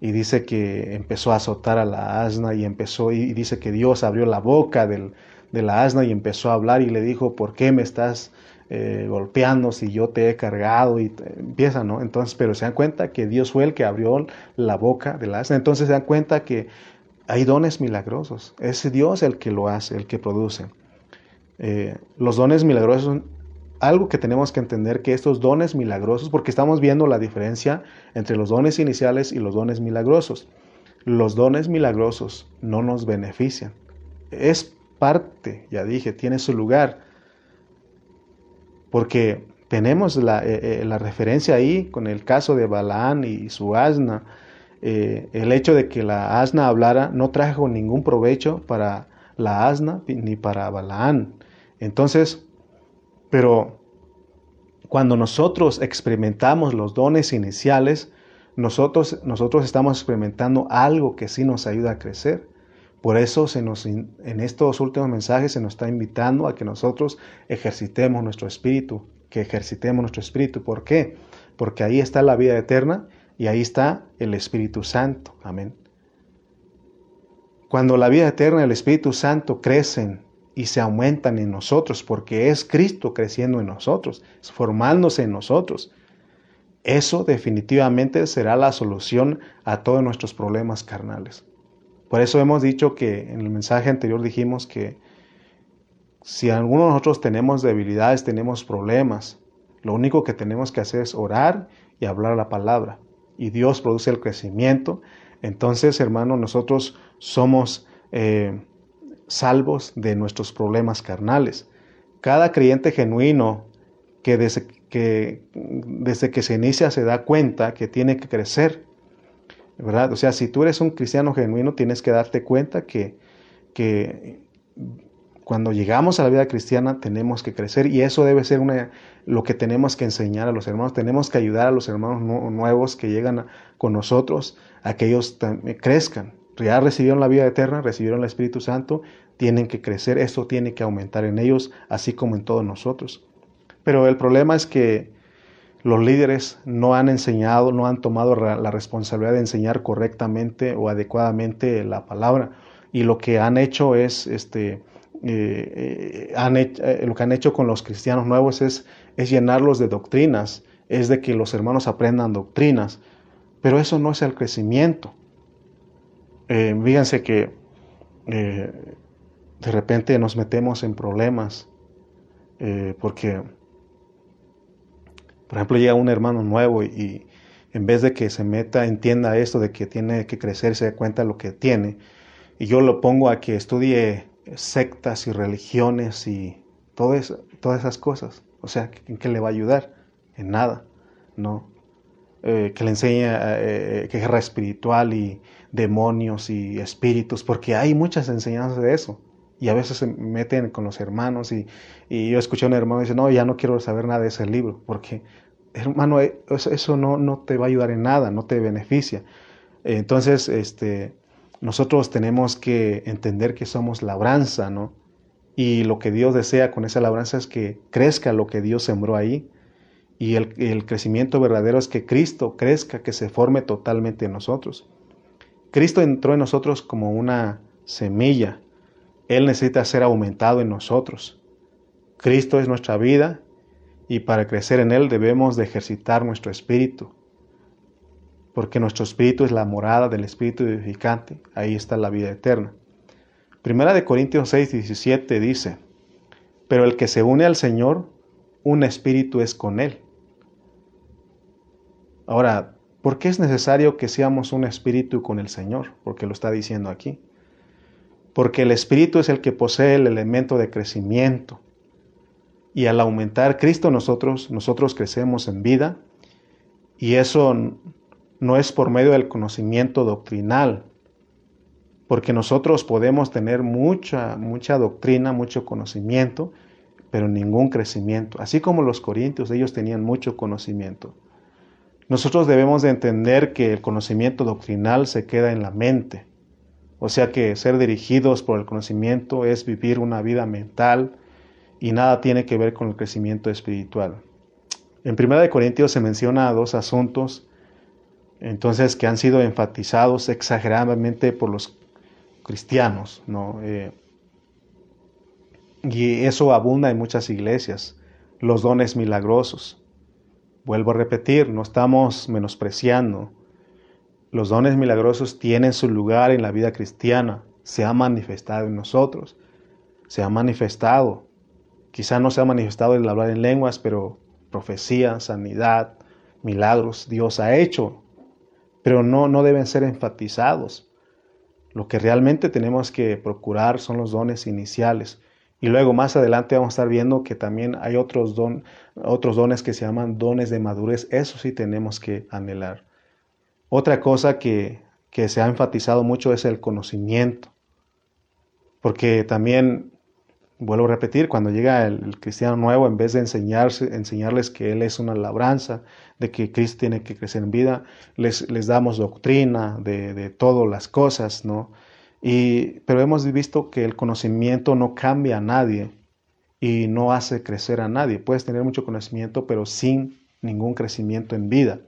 Y dice que empezó a azotar a la asna y empezó, y dice que Dios abrió la boca del, de la asna y empezó a hablar y le dijo, ¿por qué me estás eh, golpeando si yo te he cargado? Y empieza, ¿no? Entonces, pero se dan cuenta que Dios fue el que abrió la boca de la asna. Entonces se dan cuenta que hay dones milagrosos. Es Dios el que lo hace, el que produce. Eh, los dones milagrosos algo que tenemos que entender que estos dones milagrosos, porque estamos viendo la diferencia entre los dones iniciales y los dones milagrosos. Los dones milagrosos no nos benefician. Es parte, ya dije, tiene su lugar. Porque tenemos la, eh, eh, referencia ahí con el caso de Balaán y su asna eh, el hecho de que la asna hablara no trajo ningún provecho para la asna ni para Balaán. Entonces, pero cuando nosotros experimentamos los dones iniciales, nosotros, nosotros estamos experimentando algo que sí nos ayuda a crecer. Por eso se nos, en estos últimos mensajes se nos está invitando a que nosotros ejercitemos nuestro espíritu, que ejercitemos nuestro espíritu. ¿Por qué? Porque ahí está la vida eterna y ahí está el Espíritu Santo. Amén. Cuando la vida eterna y el Espíritu Santo crecen y se aumentan en nosotros, porque es Cristo creciendo en nosotros, formándose en nosotros, eso definitivamente será la solución a todos nuestros problemas carnales. Por eso hemos dicho que en el mensaje anterior dijimos que si alguno de nosotros tenemos debilidades, tenemos problemas, lo único que tenemos que hacer es orar y hablar la palabra. Y Dios produce el crecimiento, entonces, hermano, nosotros somos eh, salvos de nuestros problemas carnales. Cada creyente genuino que desde, que desde que se inicia se da cuenta que tiene que crecer, ¿verdad? O sea, si tú eres un cristiano genuino, tienes que darte cuenta que, que cuando llegamos a la vida cristiana tenemos que crecer y eso debe ser una, lo que tenemos que enseñar a los hermanos. Tenemos que ayudar a los hermanos nuevos que llegan con nosotros a que ellos crezcan. Ya recibieron la vida eterna, recibieron el Espíritu Santo, tienen que crecer, esto tiene que aumentar en ellos, así como en todos nosotros. Pero el problema es que los líderes no han enseñado, no han tomado la responsabilidad de enseñar correctamente o adecuadamente la palabra. Y lo que han hecho es este, eh, eh, han eh, lo que han hecho con los cristianos nuevos es, es llenarlos de doctrinas, es de que los hermanos aprendan doctrinas, pero eso no es el crecimiento. Fíjense que de repente nos metemos en problemas porque, por ejemplo, llega un hermano nuevo y, en vez de que se meta, entienda esto de que tiene que crecer, se dé cuenta de lo que tiene, y yo lo pongo a que estudie sectas y religiones y todas esas cosas. O sea, ¿en qué le va a ayudar? En nada, ¿no? Eh, que le enseña eh, eh, guerra espiritual y demonios y espíritus, porque hay muchas enseñanzas de eso. Y a veces se meten con los hermanos y, y yo escuché a un hermano y dice, no, ya no quiero saber nada de ese libro, porque hermano, eso no, no te va a ayudar en nada, no te beneficia. Entonces, este, nosotros tenemos que entender que somos labranza, ¿no? Y lo que Dios desea con esa labranza es que crezca lo que Dios sembró ahí. Y el, crecimiento verdadero es que Cristo crezca, que se forme totalmente en nosotros. Cristo entró en nosotros como una semilla. Él necesita ser aumentado en nosotros. Cristo es nuestra vida y para crecer en Él debemos de ejercitar nuestro espíritu porque nuestro espíritu es la morada del espíritu vivificante, ahí está la vida eterna. Primera de Corintios 6, 17 dice, pero el que se une al Señor, un espíritu es con Él. Ahora, ¿por qué es necesario que seamos un espíritu con el Señor? Porque lo está diciendo aquí. porque el Espíritu es el que posee el elemento de crecimiento. Y al aumentar Cristo nosotros, nosotros crecemos en vida, y eso no es por medio del conocimiento doctrinal, porque nosotros podemos tener mucha, mucha doctrina, mucho conocimiento, pero ningún crecimiento. Así como los corintios, ellos tenían mucho conocimiento. Nosotros debemos de entender que el conocimiento doctrinal se queda en la mente. O sea que ser dirigidos por el conocimiento es vivir una vida mental y nada tiene que ver con el crecimiento espiritual. En 1 Corintios se menciona dos asuntos entonces que han sido enfatizados exageradamente por los cristianos, ¿no? Eh, y eso abunda en muchas iglesias, los dones milagrosos. Vuelvo a repetir, no estamos menospreciando. Los dones milagrosos tienen su lugar en la vida cristiana, se ha manifestado en nosotros, se ha manifestado. Quizá no se ha manifestado el hablar en lenguas, pero profecía, sanidad, milagros Dios ha hecho, pero no, no deben ser enfatizados. Lo que realmente tenemos que procurar son los dones iniciales. Y luego más adelante vamos a estar viendo que también hay otros, don, otros dones que se llaman dones de madurez. Eso sí tenemos que anhelar. Otra cosa que, que se ha enfatizado mucho es el conocimiento. Porque también vuelvo a repetir, cuando llega el, cristiano nuevo, en vez de enseñarles que Él es una labranza, de que Cristo tiene que crecer en vida, les, les damos doctrina de, de todas las cosas, ¿no? Pero hemos visto que el conocimiento no cambia a nadie y no hace crecer a nadie. Puedes tener mucho conocimiento, pero sin ningún crecimiento en vida.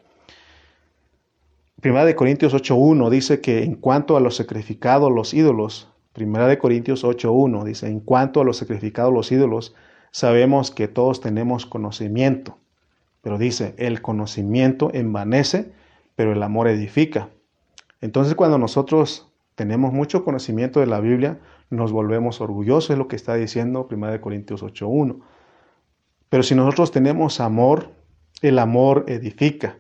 Primera de Corintios 8.1 dice que en cuanto a los sacrificados, los ídolos, Primera de Corintios 8.1 dice, en cuanto a los sacrificados los ídolos, sabemos que todos tenemos conocimiento. Pero dice, el conocimiento envanece, pero el amor edifica. Entonces cuando nosotros tenemos mucho conocimiento de la Biblia, nos volvemos orgullosos, es lo que está diciendo Primera de Corintios 8.1. Pero si nosotros tenemos amor, el amor edifica.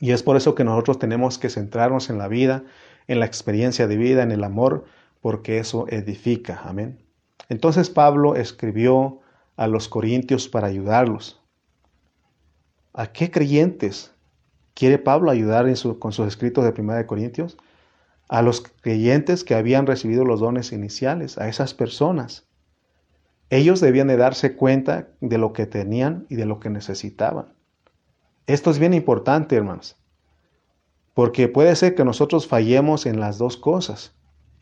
Y es por eso que nosotros tenemos que centrarnos en la vida, en la experiencia de vida, en el amor, porque eso edifica. Amén. Entonces Pablo escribió a los corintios para ayudarlos. ¿A qué creyentes quiere Pablo ayudar con sus escritos de Primera de Corintios? A los creyentes que habían recibido los dones iniciales, a esas personas. Ellos debían de darse cuenta de lo que tenían y de lo que necesitaban. Esto es bien importante, hermanos. Porque puede ser que nosotros fallemos en las dos cosas,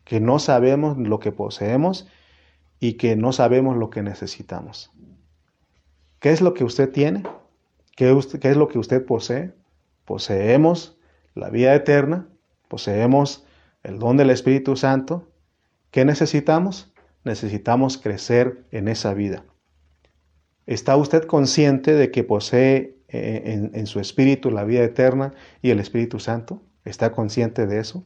que no sabemos lo que poseemos y que no sabemos lo que necesitamos. ¿Qué es lo que usted tiene? ¿Qué, es lo que usted posee? Poseemos la vida eterna, poseemos el don del Espíritu Santo. ¿Qué necesitamos? Necesitamos crecer en esa vida. ¿Está usted consciente de que posee eh, en, su espíritu la vida eterna y el Espíritu Santo? ¿Está consciente de eso?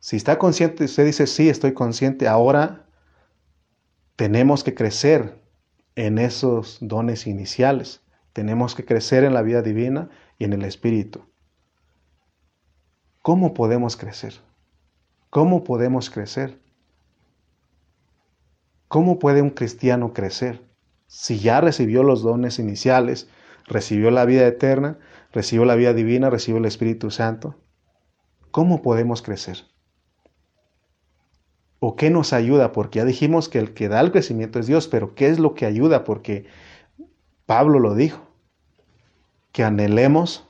Si está consciente, usted dice, sí, estoy consciente, ahora tenemos que crecer en esos dones iniciales. Tenemos que crecer en la vida divina y en el Espíritu. ¿Cómo podemos crecer? ¿Cómo podemos crecer? ¿Cómo puede un cristiano crecer? Si ya recibió los dones iniciales, recibió la vida eterna, recibió la vida divina, recibió el Espíritu Santo. ¿Cómo podemos crecer? ¿O qué nos ayuda? Porque ya dijimos que el que da el crecimiento es Dios, pero ¿qué es lo que ayuda? Porque Pablo lo dijo, que anhelemos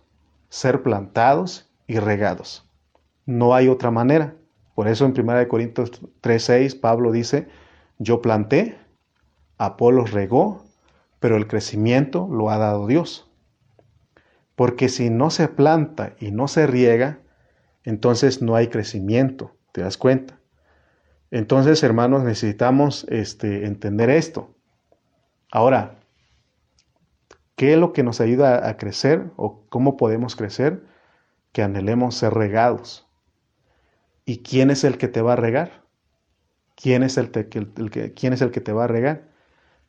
ser plantados y regados. No hay otra manera. Por eso en 1 Corintios 3:6 Pablo dice, yo planté, Apolo regó, pero el crecimiento lo ha dado Dios. Porque si no se planta y no se riega, entonces no hay crecimiento, ¿te das cuenta? Entonces, hermanos, necesitamos este, entender esto. Ahora, ¿qué es lo que nos ayuda a crecer o cómo podemos crecer? Que anhelemos ser regados. ¿Y quién es el que te va a regar? ¿Quién es el, que, ¿quién es el que te va a regar?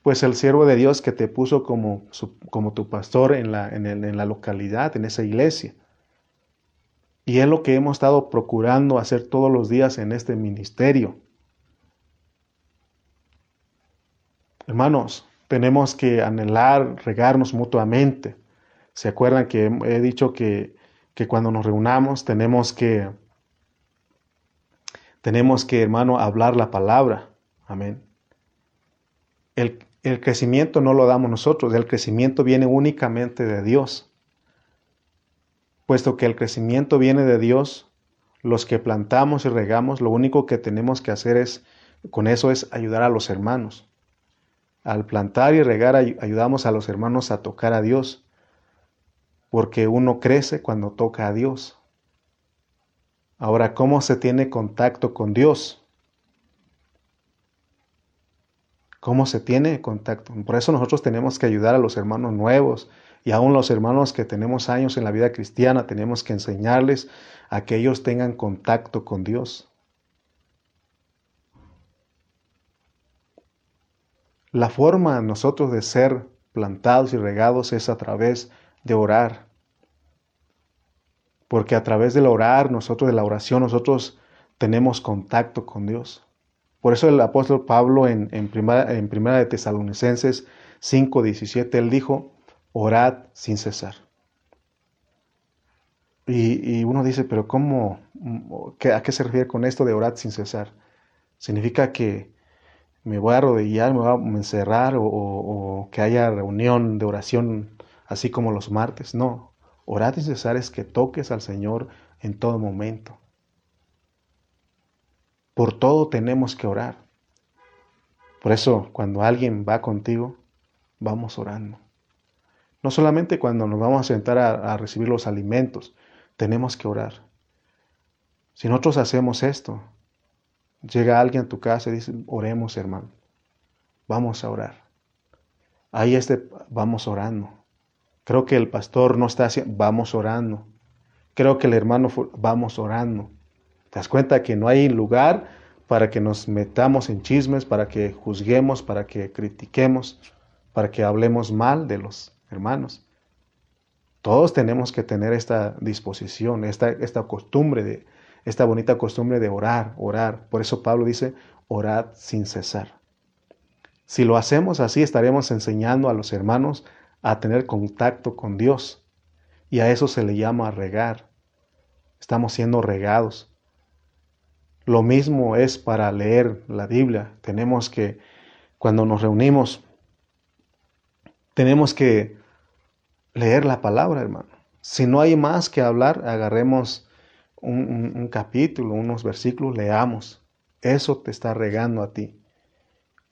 pues el siervo de Dios que te puso como, como tu pastor en la, en, la localidad, en esa iglesia. Y es lo que hemos estado procurando hacer todos los días en este ministerio. Hermanos, tenemos que anhelar, regarnos mutuamente. ¿Se acuerdan que he dicho que, que cuando nos reunamos tenemos que, tenemos que, hermano, hablar la palabra? Amén. El, crecimiento no lo damos nosotros, el crecimiento viene únicamente de Dios. Puesto que el crecimiento viene de Dios, los que plantamos y regamos, lo único que tenemos que hacer es, con eso es ayudar a los hermanos. Al plantar y regar ayudamos a los hermanos a tocar a Dios, porque uno crece cuando toca a Dios. Ahora, ¿cómo se tiene contacto con Dios? ¿Cómo se tiene contacto? Por eso nosotros tenemos que ayudar a los hermanos nuevos y aún los hermanos que tenemos años en la vida cristiana, tenemos que enseñarles a que ellos tengan contacto con Dios. La forma nosotros de ser plantados y regados es a través de orar. Porque a través del orar, nosotros de la oración, nosotros tenemos contacto con Dios. Por eso el apóstol Pablo en, en, primera, en primera de Tesalonicenses 5:17, él dijo, orad sin cesar. Y, uno dice, pero ¿cómo? ¿A qué se refiere con esto de orad sin cesar? ¿Significa que me voy a arrodillar, me voy a encerrar o, que haya reunión de oración así como los martes? No, orad sin cesar es que toques al Señor en todo momento. Por todo tenemos que orar. Por eso, cuando alguien va contigo, vamos orando. No solamente cuando nos vamos a sentar a, recibir los alimentos, tenemos que orar. Si nosotros hacemos esto, llega alguien a tu casa y dice, oremos hermano, vamos a orar. Ahí este, vamos orando. Creo que el pastor no está haciendo, vamos orando. Creo que el hermano, vamos orando. ¿Te das cuenta que no hay lugar para que nos metamos en chismes, para que juzguemos, para que critiquemos, para que hablemos mal de los hermanos. Todos tenemos que tener esta disposición, esta, esta costumbre de, esta bonita costumbre de orar, orar. Por eso Pablo dice, orad sin cesar. Si lo hacemos así, estaremos enseñando a los hermanos a tener contacto con Dios. Y a eso se le llama regar. Estamos siendo regados. Lo mismo es para leer la Biblia. Tenemos que, cuando nos reunimos, tenemos que leer la palabra, hermano. Si no hay más que hablar, agarremos un, capítulo, unos versículos, leamos. Eso te está regando a ti.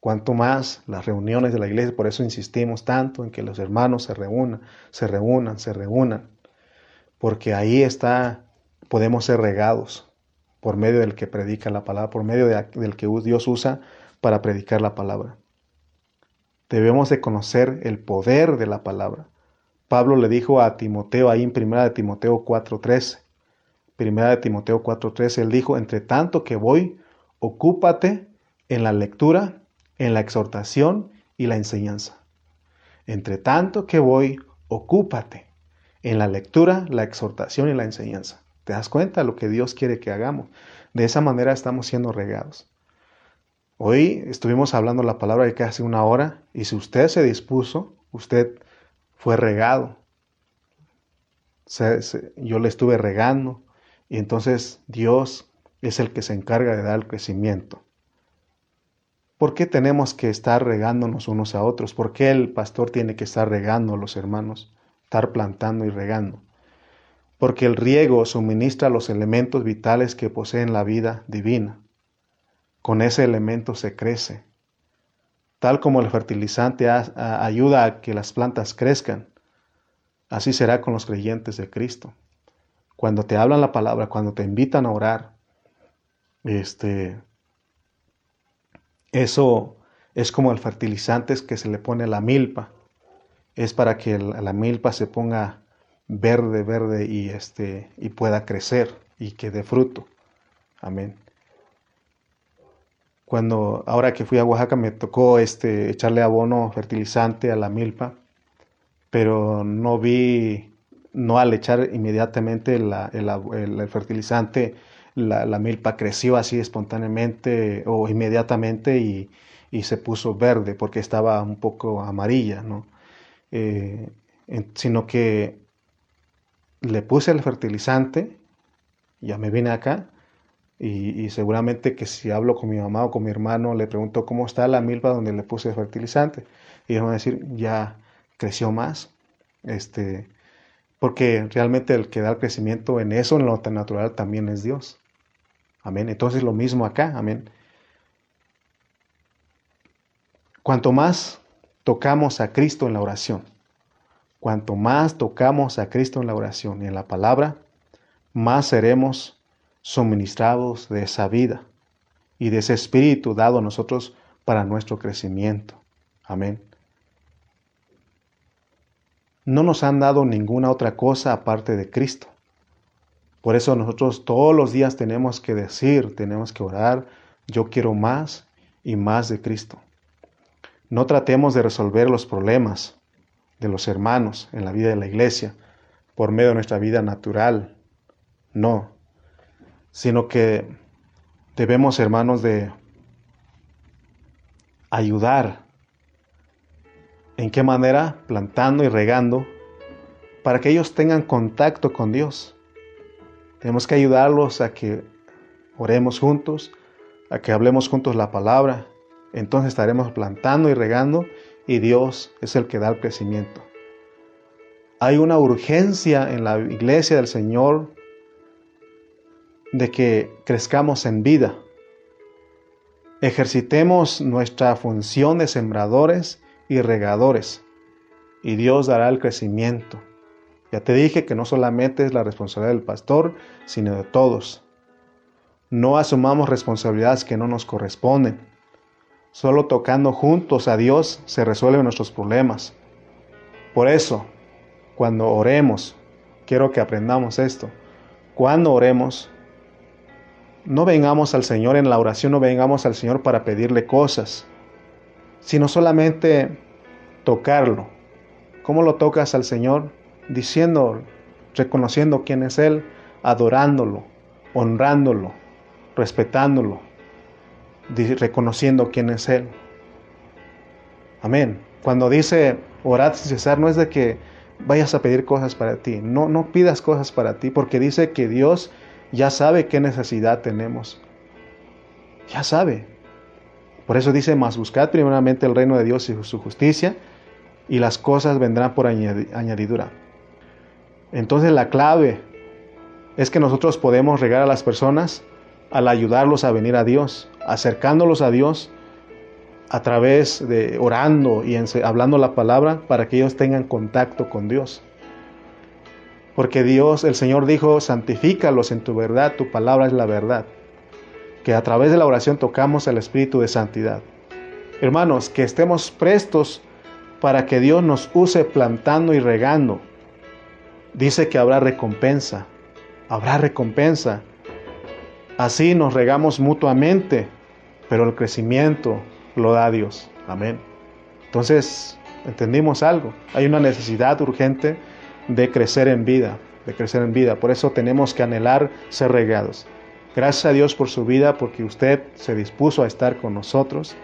Cuanto más las reuniones de la iglesia, por eso insistimos tanto en que los hermanos se reúnan, se reúnan, se reúnan, porque ahí está, podemos ser regados por medio del que predica la palabra, por medio del que Dios usa para predicar la palabra. Debemos de conocer el poder de la palabra. Pablo le dijo a Timoteo ahí en 1 de Timoteo 4:13. 1 de Timoteo 4:13 él dijo, "Entre tanto que voy, ocúpate en la lectura, en la exhortación y la enseñanza." Entre tanto que voy, ocúpate en la lectura, la exhortación y la enseñanza. ¿Te das cuenta lo que Dios quiere que hagamos? De esa manera estamos siendo regados. Hoy estuvimos hablando la palabra de casi una hora y si usted se dispuso, usted fue regado. yo le estuve regando y entonces Dios es el que se encarga de dar el crecimiento. ¿Por qué tenemos que estar regándonos unos a otros? ¿Por qué el pastor tiene que estar regando a los hermanos? Estar plantando y regando. Porque el riego suministra los elementos vitales que poseen la vida divina. Con ese elemento se crece, Tal como el fertilizante ayuda a que las plantas crezcan, así será con los creyentes de Cristo. Cuando te hablan la palabra, cuando te invitan a orar, este, eso es como el fertilizante que se le pone a la milpa. Es para que la milpa se ponga verde, verde y, este, y pueda crecer y que dé fruto. Amén. Cuando ahora que fui a Oaxaca me tocó este echarle abono fertilizante a la milpa, pero no vi no al echar inmediatamente el, fertilizante, la, milpa creció así espontáneamente o inmediatamente y, se puso verde porque estaba un poco amarilla, ¿no? Eh, sino que le puse el fertilizante, ya me vine acá, y, seguramente que si hablo con mi mamá o con mi hermano, le pregunto cómo está la milpa donde le puse el fertilizante. Y ellos van a decir, ya creció más. Este, porque realmente el que da el crecimiento en eso, en lo tan natural, también es Dios. Amén. Entonces lo mismo acá. Amén. Cuanto más tocamos a Cristo en la oración, cuanto más tocamos a Cristo en la oración y en la palabra, más seremos suministrados de esa vida y de ese espíritu dado a nosotros para nuestro crecimiento. Amén. No nos han dado ninguna otra cosa aparte de Cristo. Por eso nosotros todos los días tenemos que decir, tenemos que orar, yo quiero más y más de Cristo. No tratemos de resolver los problemas de los hermanos en la vida de la iglesia por medio de nuestra vida natural. No, sino que debemos, hermanos, de ayudar. ¿En qué manera? Plantando y regando para que ellos tengan contacto con Dios. Tenemos que ayudarlos a que oremos juntos, a que hablemos juntos la palabra. Entonces estaremos plantando y regando y Dios es el que da el crecimiento. Hay una urgencia en la iglesia del Señor de que crezcamos en vida. Ejercitemos nuestra función de sembradores y regadores, y Dios dará el crecimiento. Ya te dije que no solamente es la responsabilidad del pastor, sino de todos. No asumamos responsabilidades que no nos corresponden. Solo tocando juntos a Dios se resuelven nuestros problemas. Por eso, cuando oremos, quiero que aprendamos esto. Cuando oremos, no vengamos al Señor en la oración, no vengamos al Señor para pedirle cosas, sino solamente tocarlo. ¿Cómo lo tocas al Señor? Diciendo, reconociendo quién es Él, adorándolo, honrándolo, respetándolo, reconociendo quién es Él. Amén. Cuando dice orad sin cesar, no es de que vayas a pedir cosas para ti. No, no pidas cosas para ti, porque dice que Dios ya sabe qué necesidad tenemos. Ya sabe. Por eso dice, más buscad primeramente el reino de Dios y su justicia, y las cosas vendrán por añadidura. Entonces la clave es que nosotros podemos regar a las personas al ayudarlos a venir a Dios, acercándolos a Dios a través de orando y hablando la palabra para que ellos tengan contacto con Dios. Porque Dios, el Señor dijo, santifícalos en tu verdad, tu palabra es la verdad. Que a través de la oración tocamos el Espíritu de santidad. Hermanos, que estemos prestos para que Dios nos use plantando y regando. Dice que habrá recompensa, habrá recompensa. Así nos regamos mutuamente, pero el crecimiento lo da Dios. Amén. Entonces, entendimos algo. Hay una necesidad urgente de crecer en vida, de crecer en vida. Por eso tenemos que anhelar ser regados. Gracias a Dios por su vida, porque usted se dispuso a estar con nosotros.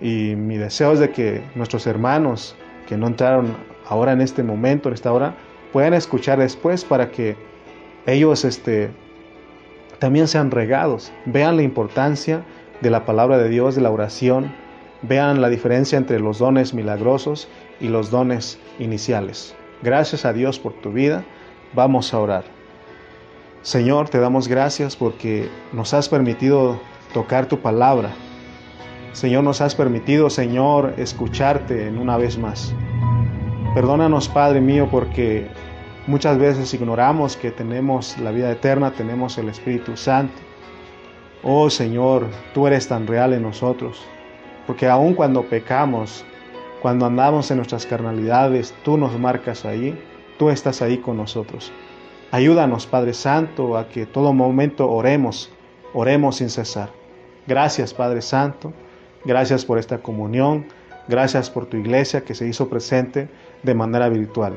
Y mi deseo es de que nuestros hermanos que no entraron ahora en este momento, en esta hora, puedan escuchar después para que ellos este, también sean regados, vean la importancia de la palabra de Dios, de la oración, vean la diferencia entre los dones milagrosos y los dones iniciales. Gracias a Dios por tu vida. Vamos a orar. Señor, te damos gracias porque nos has permitido tocar tu palabra. Señor, nos has permitido, Señor, escucharte en una vez más. Perdónanos, Padre mío, porque muchas veces ignoramos que tenemos la vida eterna, tenemos el Espíritu Santo. Oh Señor, tú eres tan real en nosotros, porque aun cuando pecamos, cuando andamos en nuestras carnalidades, tú nos marcas ahí, tú estás ahí con nosotros. Ayúdanos, Padre Santo, a que todo momento oremos, oremos sin cesar. Gracias, Padre Santo, gracias por esta comunión, gracias por tu iglesia que se hizo presente de manera virtual.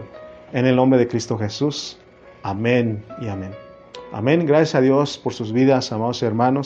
en el nombre de Cristo Jesús. Amén y amén. Amén. Gracias a Dios por sus vidas, amados hermanos.